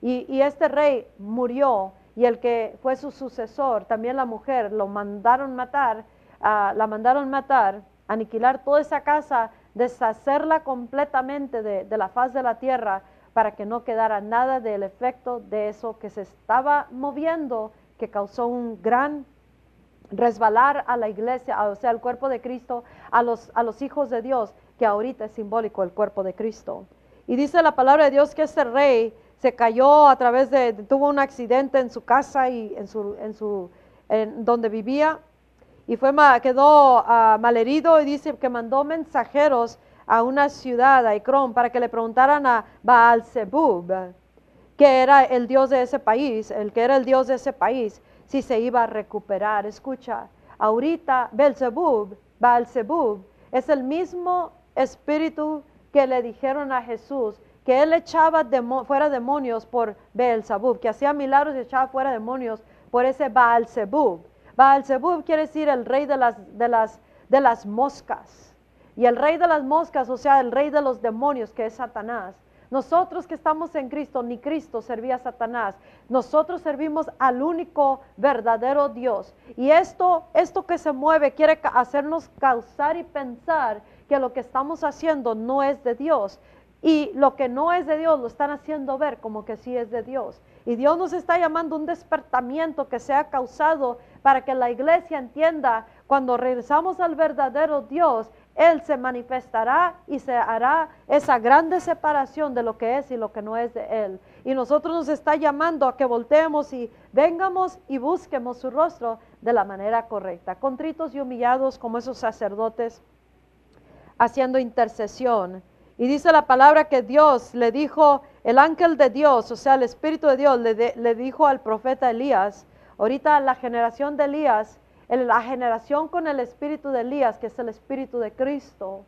Y, este rey murió y el que fue su sucesor, también la mujer, lo mandaron matar, ah, la mandaron matar, aniquilar toda esa casa, deshacerla completamente de, la faz de la tierra para que no quedara nada del efecto de eso que se estaba moviendo, que causó un gran resbalar a la iglesia, o sea, al cuerpo de Cristo, a los hijos de Dios, que ahorita es simbólico el cuerpo de Cristo. Y dice la palabra de Dios que este rey se cayó a través de, tuvo un accidente en su casa y en su, en su, en donde vivía y fue, quedó uh, malherido y dice que mandó mensajeros a una ciudad, a Icrón, para que le preguntaran a Baal que era el dios de ese país, el que era el dios de ese país, si se iba a recuperar. Escucha, ahorita Belzebub, Baal es el mismo espíritu que le dijeron a Jesús que él echaba fuera demonios por Beelzebub, que hacía milagros y echaba fuera demonios por ese Baal-Zebub. Baal-Zebub quiere decir el rey de las, de, las, de las moscas. Y el rey de las moscas, o sea, el rey de los demonios, que es Satanás. Nosotros que estamos en Cristo, ni Cristo servía a Satanás. Nosotros servimos al único verdadero Dios. Y esto, esto que se mueve quiere hacernos causar y pensar que lo que estamos haciendo no es de Dios. Y lo que no es de Dios lo están haciendo ver como que sí es de Dios. Y Dios nos está llamando un despertamiento que sea causado para que la iglesia entienda cuando regresamos al verdadero Dios, Él se manifestará y se hará esa grande separación de lo que es y lo que no es de Él. Y nosotros nos está llamando a que volteemos y vengamos y busquemos su rostro de la manera correcta, contritos y humillados como esos sacerdotes, haciendo intercesión y dice la palabra que Dios le dijo, el ángel de Dios, o sea, el Espíritu de Dios, le, dijo al profeta Elías, ahorita la generación de Elías, la generación con el Espíritu de Elías, que es el Espíritu de Cristo,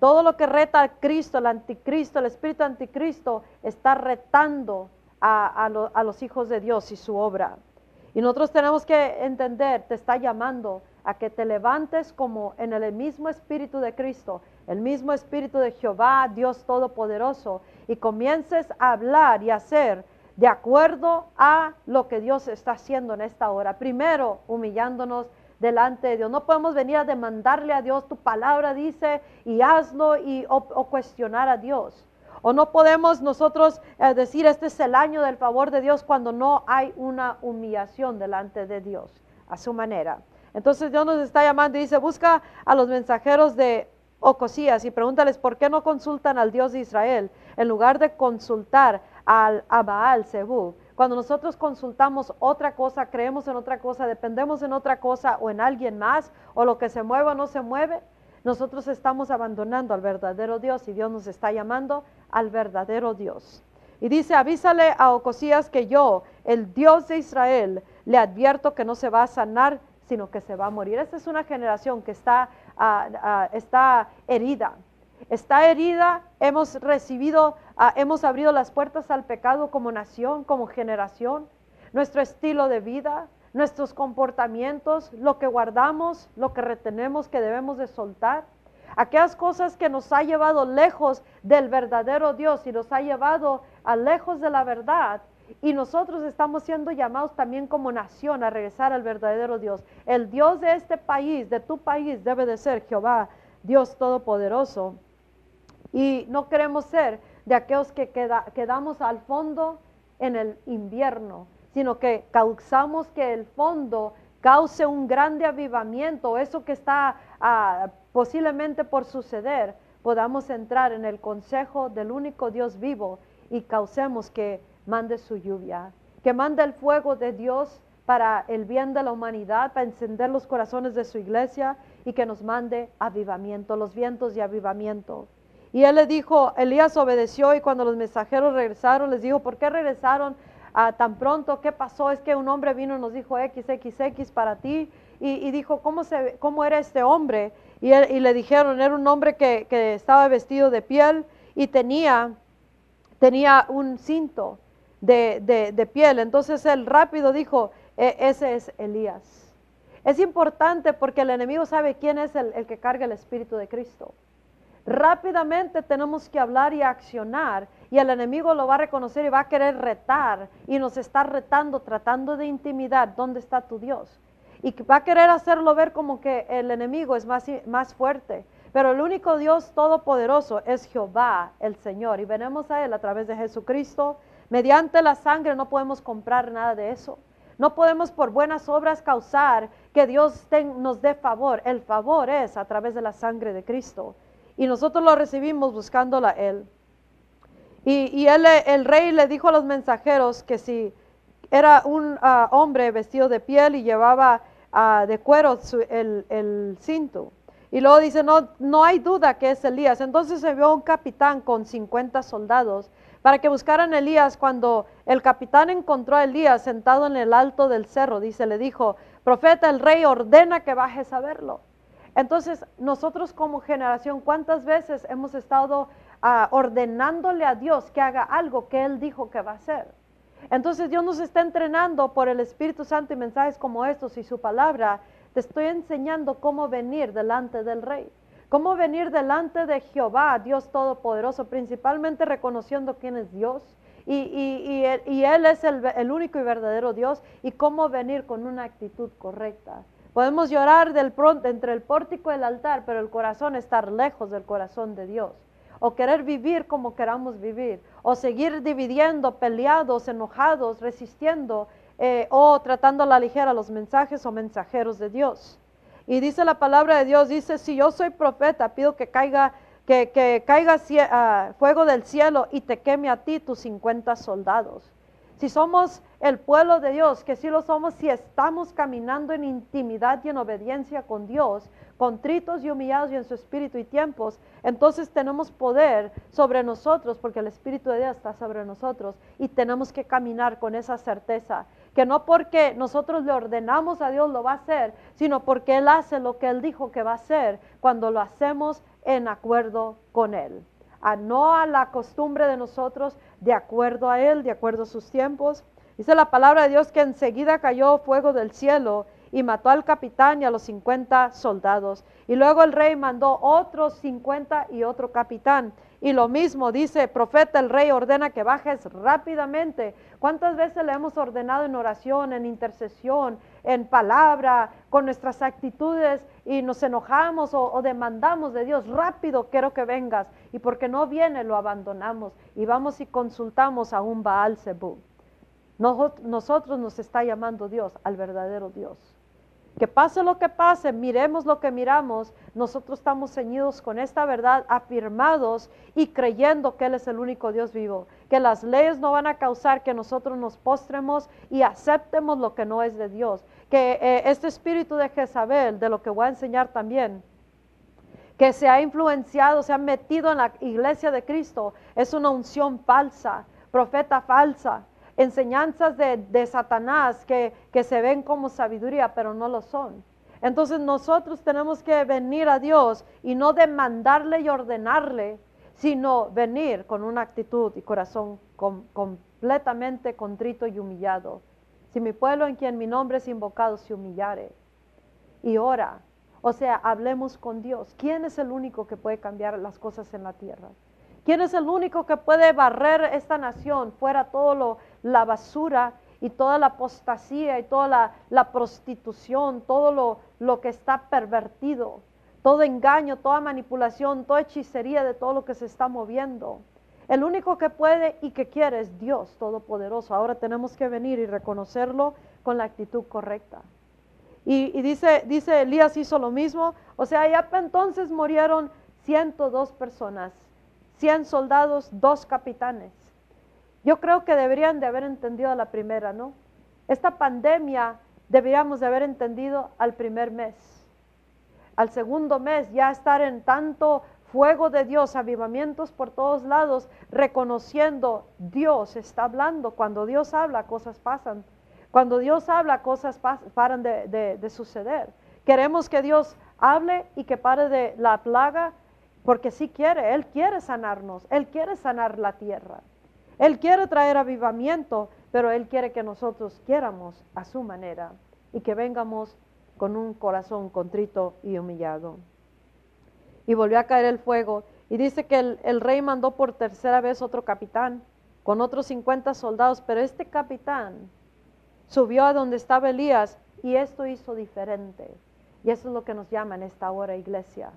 todo lo que reta a Cristo, el anticristo, el Espíritu anticristo, está retando a, a los hijos de Dios y su obra. Y nosotros tenemos que entender, te está llamando a que te levantes como en el mismo Espíritu de Cristo el mismo Espíritu de Jehová, Dios Todopoderoso, y comiences a hablar y hacer de acuerdo a lo que Dios está haciendo en esta hora. Primero, humillándonos delante de Dios. No podemos venir a demandarle a Dios, tu palabra dice, y hazlo, y, o, cuestionar a Dios. O no podemos nosotros eh, decir, este es el año del favor de Dios cuando no hay una humillación delante de Dios, a su manera. Entonces Dios nos está llamando y dice, busca a los mensajeros de Ocosías y pregúntales por qué no consultan al Dios de Israel en lugar de consultar al a Baal Zebub. Cuando nosotros consultamos otra cosa, creemos en otra cosa, dependemos en otra cosa o en alguien más, o lo que se mueve o no se mueve, nosotros estamos abandonando al verdadero Dios y Dios nos está llamando al verdadero Dios. Y dice, avísale a Ocosías que yo, el Dios de Israel, le advierto que no se va a sanar, sino que se va a morir. Esta es una generación que está está herida. Está herida, hemos recibido, hemos abrido las puertas al pecado como nación, como generación, nuestro estilo de vida, nuestros comportamientos, lo que guardamos, lo que retenemos que debemos de soltar, aquellas cosas que nos ha llevado lejos del verdadero Dios y nos ha llevado a lejos de la verdad, y nosotros estamos siendo llamados también como nación a regresar al verdadero Dios. El Dios de este país, de tu país, debe de ser Jehová, Dios Todopoderoso. Y no queremos ser de aquellos que quedamos al fondo en el invierno, sino que causamos que el fondo cause un grande avivamiento, eso que está ah, posiblemente por suceder, podamos entrar en el consejo del único Dios vivo y causemos que mande su lluvia, que mande el fuego de Dios para el bien de la humanidad, para encender los corazones de su iglesia y que nos mande avivamiento, los vientos de avivamiento. Y él le dijo, Elías obedeció y cuando los mensajeros regresaron, les dijo, ¿por qué regresaron tan pronto? ¿Qué pasó? Es que un hombre vino y nos dijo XXX para ti. Y, dijo, ¿cómo, se, ¿cómo era este hombre? Y, le dijeron, era un hombre que, estaba vestido de piel y tenía, tenía un cinto de, piel. Entonces él rápido dijo, e, ese es Elías. Es importante porque el enemigo sabe quién es el, que carga el Espíritu de Cristo. Rápidamente tenemos que hablar y accionar y el enemigo lo va a reconocer y va a querer retar y nos está retando, tratando de intimidar. ¿Dónde está tu Dios? Y va a querer hacerlo ver como que el enemigo es más, más fuerte. Pero el único Dios todopoderoso es Jehová, el Señor. Y venemos a Él a través de Jesucristo. Mediante la sangre no podemos comprar nada de eso. No podemos por buenas obras causar que Dios nos dé favor. El favor es a través de la sangre de Cristo. Y nosotros lo recibimos buscándola Él. Y, el rey le dijo a los mensajeros que si era un ah, hombre vestido de piel y llevaba ah, de cuero el, el, cinto. Y luego dice, no, no hay duda que es Elías. Entonces se vio un capitán con 50 soldados para que buscaran a Elías cuando el capitán encontró a Elías sentado en el alto del cerro, dice, le dijo, profeta, el rey ordena que bajes a verlo. Entonces, nosotros como generación, ¿cuántas veces hemos estado ah, ordenándole a Dios que haga algo que Él dijo que va a hacer? Entonces Dios nos está entrenando por el Espíritu Santo y mensajes como estos y su palabra. Te estoy enseñando cómo venir delante del Rey. ¿Cómo venir delante de Jehová, Dios Todopoderoso, principalmente reconociendo quién es Dios? Y, Él es el, único y verdadero Dios. Y cómo venir con una actitud correcta. Podemos llorar del entre el pórtico y el altar, pero el corazón estar lejos del corazón de Dios. O querer vivir como queramos vivir. O seguir dividiendo, peleados, enojados, resistiendo. Eh, o tratando a la ligera los mensajes o mensajeros de Dios. Y dice la palabra de Dios, dice, si yo soy profeta, pido que caiga, que, caiga ah, fuego del cielo y te queme a ti tus 50 soldados. Si somos el pueblo de Dios, que si lo somos, si estamos caminando en intimidad y en obediencia con Dios, contritos y humillados y en su espíritu y tiempos, entonces tenemos poder sobre nosotros porque el Espíritu de Dios está sobre nosotros y tenemos que caminar con esa certeza que no porque nosotros le ordenamos a Dios lo va a hacer, sino porque Él hace lo que Él dijo que va a hacer cuando lo hacemos en acuerdo con Él. A no a la costumbre de nosotros, de acuerdo a Él, de acuerdo a sus tiempos. Dice la palabra de Dios que enseguida cayó fuego del cielo y mató al capitán y a los 50 soldados. Y luego el rey mandó otros 50 y otro capitán. Y lo mismo dice, profeta, el rey ordena que bajes rápidamente. ¿Cuántas veces le hemos ordenado en oración, en intercesión, en palabra, con nuestras actitudes y nos enojamos o, demandamos de Dios, rápido quiero que vengas. Y porque no viene, lo abandonamos y vamos y consultamos a un Baal Zebú. Nosotros nos está llamando Dios al verdadero Dios. Que pase lo que pase, miremos lo que miramos, nosotros estamos ceñidos con esta verdad, afirmados y creyendo que Él es el único Dios vivo. Que las leyes no van a causar que nosotros nos postremos y aceptemos lo que no es de Dios. Que eh, este espíritu de Jezabel, de lo que voy a enseñar también, que se ha influenciado, se ha metido en la iglesia de Cristo, es una unción falsa, profeta falsa enseñanzas de, Satanás que, que se ven como sabiduría, pero no lo son. Entonces nosotros tenemos que venir a Dios y no demandarle y ordenarle, sino venir con una actitud y corazón completamente contrito y humillado. Si mi pueblo en quien mi nombre es invocado se humillare y ora, o sea, hablemos con Dios. ¿Quién es el único que puede cambiar las cosas en la tierra? ¿Quién es el único que puede barrer esta nación fuera todo lo, la basura y toda la apostasía y toda la, prostitución, todo lo, lo, que está pervertido, todo engaño, toda manipulación, toda hechicería de todo lo que se está moviendo? El único que puede y que quiere es Dios Todopoderoso. Ahora tenemos que venir y reconocerlo con la actitud correcta. Y, dice, dice Elías hizo lo mismo. O sea, ya entonces murieron 102 personas, 100 soldados, dos capitanes. Yo creo que deberían de haber entendido a la primera, ¿no? Esta pandemia deberíamos de haber entendido al primer mes. Al segundo mes ya estar en tanto fuego de Dios, avivamientos por todos lados, reconociendo Dios está hablando. Cuando Dios habla, cosas pasan. Cuando Dios habla, cosas paran de, suceder. Queremos que Dios hable y que pare de la plaga, porque sí quiere, Él quiere sanarnos, Él quiere sanar la tierra, Él quiere traer avivamiento, pero Él quiere que nosotros quieramos a su manera y que vengamos con un corazón contrito y humillado. Y volvió a caer el fuego. Y dice que el, el rey mandó por tercera vez otro capitán con otros 50 soldados, pero este capitán subió a donde estaba Elías y esto hizo diferente. Y eso es lo que nos llama en esta hora, iglesia.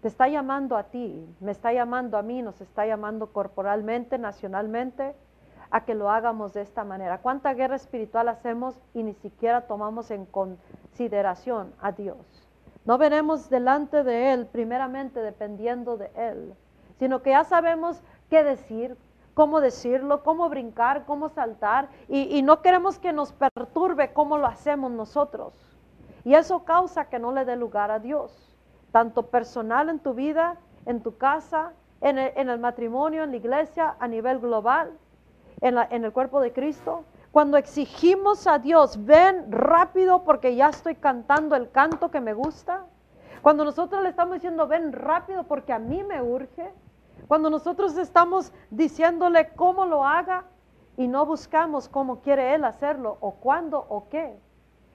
Te está llamando a ti, me está llamando a mí, nos está llamando corporalmente, nacionalmente, a que lo hagamos de esta manera. ¿Cuánta guerra espiritual hacemos y ni siquiera tomamos en consideración a Dios? No veremos delante de Él, primeramente dependiendo de Él, sino que ya sabemos qué decir, cómo decirlo, cómo brincar, cómo saltar, y, no queremos que nos perturbe cómo lo hacemos nosotros. Y eso causa que no le dé lugar a Dios, tanto personal en tu vida, en tu casa, en el, matrimonio, en la iglesia, a nivel global, en, en el cuerpo de Cristo. Cuando exigimos a Dios, ven rápido porque ya estoy cantando el canto que me gusta. Cuando nosotros le estamos diciendo, ven rápido porque a mí me urge. Cuando nosotros estamos diciéndole cómo lo haga y no buscamos cómo quiere Él hacerlo o cuándo o qué,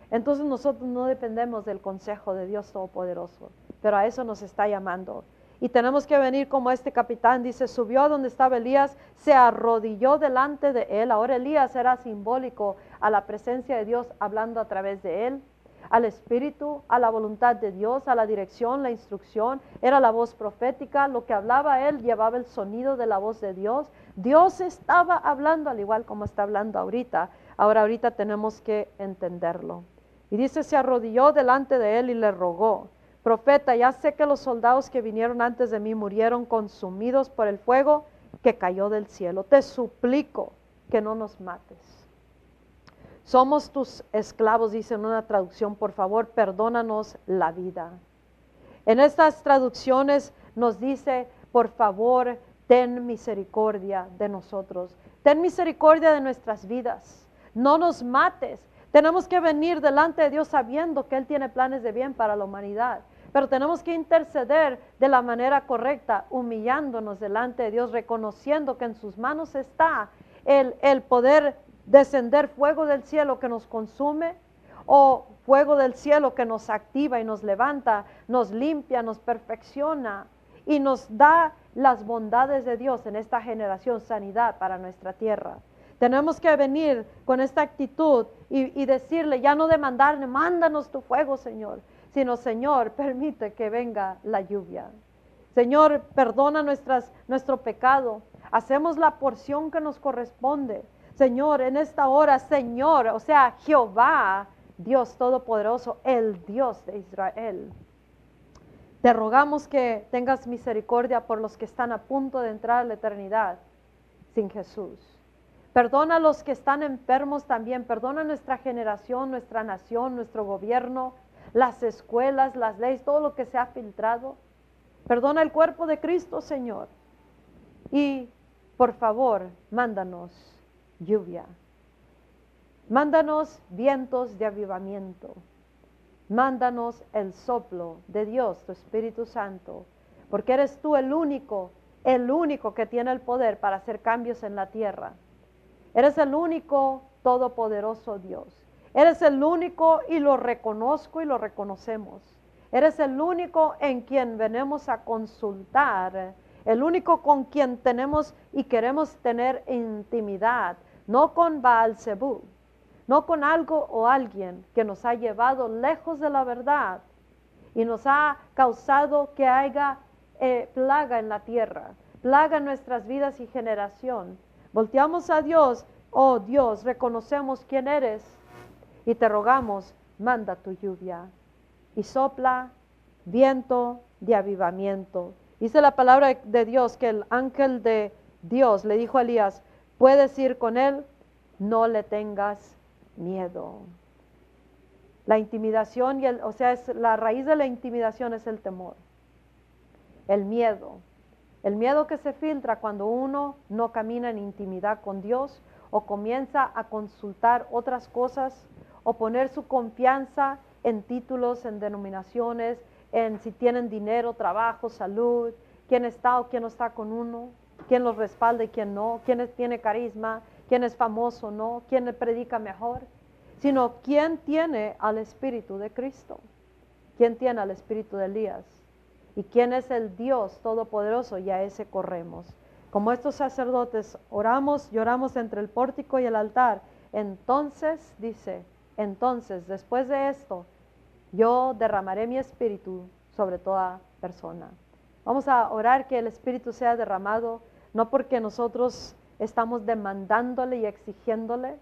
entonces nosotros no dependemos del consejo de Dios Todopoderoso, pero a eso nos está llamando. Y tenemos que venir como este capitán dice, subió a donde estaba Elías, se arrodilló delante de él. Ahora Elías era simbólico a la presencia de Dios hablando a través de él al Espíritu, a la voluntad de Dios, a la dirección, la instrucción. Era la voz profética, lo que hablaba él llevaba el sonido de la voz de Dios. Dios estaba hablando al igual como está hablando ahorita. Ahora ahorita tenemos que entenderlo. Y dice, se arrodilló delante de él y le rogó, profeta, ya sé que los soldados que vinieron antes de mí murieron consumidos por el fuego que cayó del cielo. Te suplico que no nos mates. Somos tus esclavos, dice en una traducción, por favor, perdónanos la vida. En estas traducciones nos dice, por favor, ten misericordia de nosotros. Ten misericordia de nuestras vidas. No nos mates. Tenemos que venir delante de Dios sabiendo que Él tiene planes de bien para la humanidad. Pero tenemos que interceder de la manera correcta, humillándonos delante de Dios, reconociendo que en sus manos está el, el poder descender fuego del cielo que nos consume o fuego del cielo que nos activa y nos levanta, nos limpia, nos perfecciona y nos da las bondades de Dios en esta generación, sanidad para nuestra tierra. Tenemos que venir con esta actitud y, decirle, ya no demandarle, mándanos tu fuego, Señor, sino, Señor, permite que venga la lluvia. Señor, perdona nuestro pecado. Hacemos la porción que nos corresponde. Señor, en esta hora, Señor, o sea, Jehová, Dios Todopoderoso, el Dios de Israel. Te rogamos que tengas misericordia por los que están a punto de entrar a la eternidad sin Jesús. Perdona a los que están enfermos también. Perdona nuestra generación, nuestra nación, nuestro gobierno, las escuelas, las leyes, todo lo que se ha filtrado. Perdona el cuerpo de Cristo, Señor. Y por favor, mándanos lluvia. Mándanos vientos de avivamiento. Mándanos el soplo de Dios, tu Espíritu Santo, porque eres tú el único, el único que tiene el poder para hacer cambios en la tierra. Eres el único todopoderoso Dios. Eres el único y lo reconozco y lo reconocemos. Eres el único en quien venimos a consultar, el único con quien tenemos y queremos tener intimidad, no con Baal Zebú, no con algo o alguien que nos ha llevado lejos de la verdad y nos ha causado que haya eh, plaga en la tierra, plaga en nuestras vidas y generación. Volteamos a Dios, oh Dios, reconocemos quién eres y te rogamos manda tu lluvia y sopla viento de avivamiento. Dice la palabra de Dios que el ángel de Dios le dijo a Elías, puedes ir con él, no le tengas miedo. La intimidación, y el, o sea, es, la raíz de la intimidación es el temor, el miedo. El miedo que se filtra cuando uno no camina en intimidad con Dios o comienza a consultar otras cosas o poner su confianza en títulos, en denominaciones, en si tienen dinero, trabajo, salud, quién está o quién no está con uno, quién los respalda y quién no, quién tiene carisma, quién es famoso o no, quién predica mejor, sino quién tiene al Espíritu de Cristo, quién tiene al Espíritu de Elías y quién es el Dios Todopoderoso y a ese corremos. Como estos sacerdotes oramos, lloramos entre el pórtico y el altar, entonces dice, entonces después de esto, yo derramaré mi espíritu sobre toda persona. Vamos a orar que el espíritu sea derramado, no porque nosotros estamos demandándole y exigiéndole,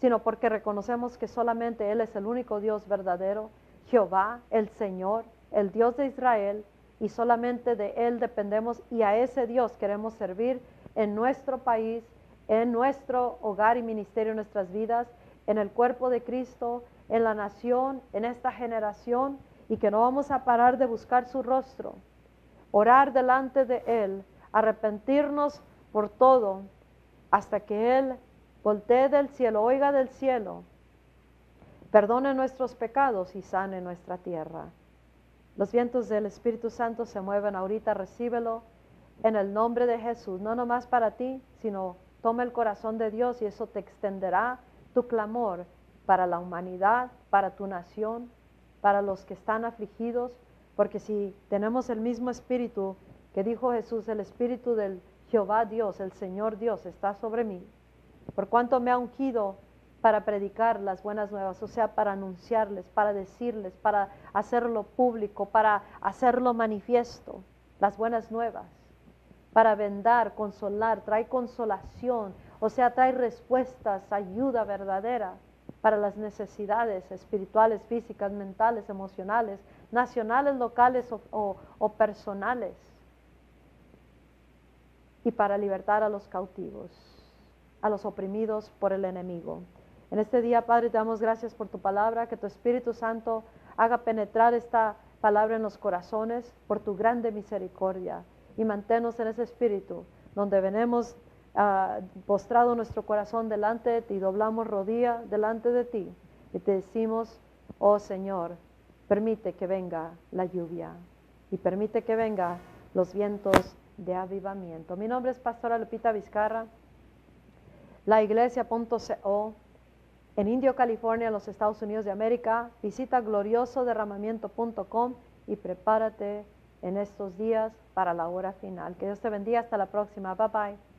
sino porque reconocemos que solamente Él es el único Dios verdadero, Jehová, el Señor, el Dios de Israel, y solamente de Él dependemos y a ese Dios queremos servir en nuestro país, en nuestro hogar y ministerio, en nuestras vidas, en el cuerpo de Cristo, en la nación, en esta generación, y que no vamos a parar de buscar su rostro, orar delante de Él, arrepentirnos por todo, hasta que Él voltee del cielo, oiga del cielo, perdone nuestros pecados y sane nuestra tierra. Los vientos del Espíritu Santo se mueven ahorita, recíbelo en el nombre de Jesús, no nomás para ti, sino toma el corazón de Dios y eso te extenderá tu clamor para la humanidad, para tu nación, para los que están afligidos, porque si tenemos el mismo espíritu que dijo Jesús, el espíritu del Jehová Dios, el Señor Dios está sobre mí, por cuanto me ha ungido para predicar las buenas nuevas, o sea, para anunciarles, para decirles, para hacerlo público, para hacerlo manifiesto, las buenas nuevas, para vendar, consolar, trae consolación, o sea, trae respuestas, ayuda verdadera para las necesidades espirituales, físicas, mentales, emocionales, nacionales, locales o, personales, y para libertar a los cautivos, a los oprimidos por el enemigo. En este día, Padre, te damos gracias por tu palabra, que tu Espíritu Santo haga penetrar esta palabra en los corazones por tu grande misericordia y manténnos en ese espíritu donde venemos uh, postrado nuestro corazón delante de ti, doblamos rodilla delante de ti y te decimos, oh Señor, permite que venga la lluvia y permite que venga los vientos de avivamiento. Mi nombre es Pastora Lupita Vizcarra, la iglesia.co en Indio, California, en los Estados Unidos de América. Visita gloriosoderramamiento.com y prepárate en estos días para la hora final. Que Dios te bendiga. Hasta la próxima. Bye bye.